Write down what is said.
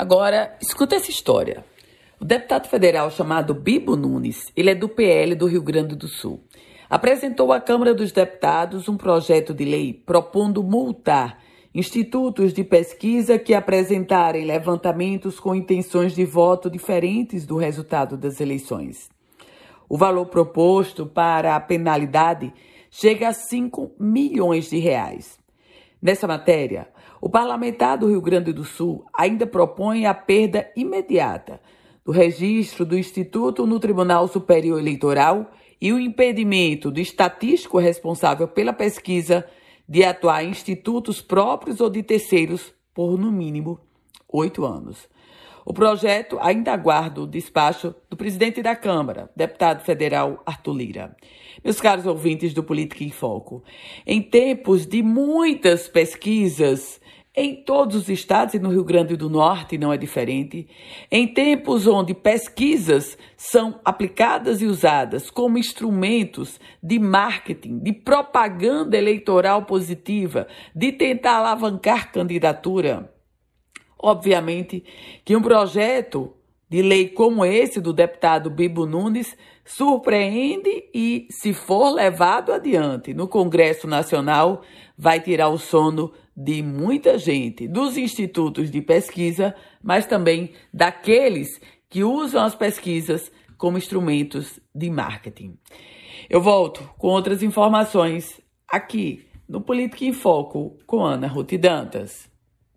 Agora, escuta essa história. O deputado federal chamado Bibo Nunes, ele é do PL do Rio Grande do Sul, apresentou à Câmara dos Deputados um projeto de lei propondo multar institutos de pesquisa que apresentarem levantamentos com intenções de voto diferentes do resultado das eleições. O valor proposto para a penalidade chega a 5 milhões de reais. Nessa matéria, o parlamentar do Rio Grande do Sul ainda propõe a perda imediata do registro do Instituto no Tribunal Superior Eleitoral e o impedimento do estatístico responsável pela pesquisa de atuar em institutos próprios ou de terceiros por, no mínimo, oito anos. O projeto ainda aguarda o despacho do presidente da Câmara, deputado federal Arthur Lira. Meus caros ouvintes do Política em Foco, em tempos de muitas pesquisas, em todos os estados e no Rio Grande do Norte não é diferente, em tempos onde pesquisas são aplicadas e usadas como instrumentos de marketing, de propaganda eleitoral positiva, de tentar alavancar candidatura, Obviamente que um projeto de lei como esse do deputado Bibo Nunes surpreende e, se for levado adiante no Congresso Nacional, vai tirar o sono de muita gente, dos institutos de pesquisa, mas também daqueles que usam as pesquisas como instrumentos de marketing. Eu volto com outras informações aqui no Política em Foco com Ana Ruth Dantas.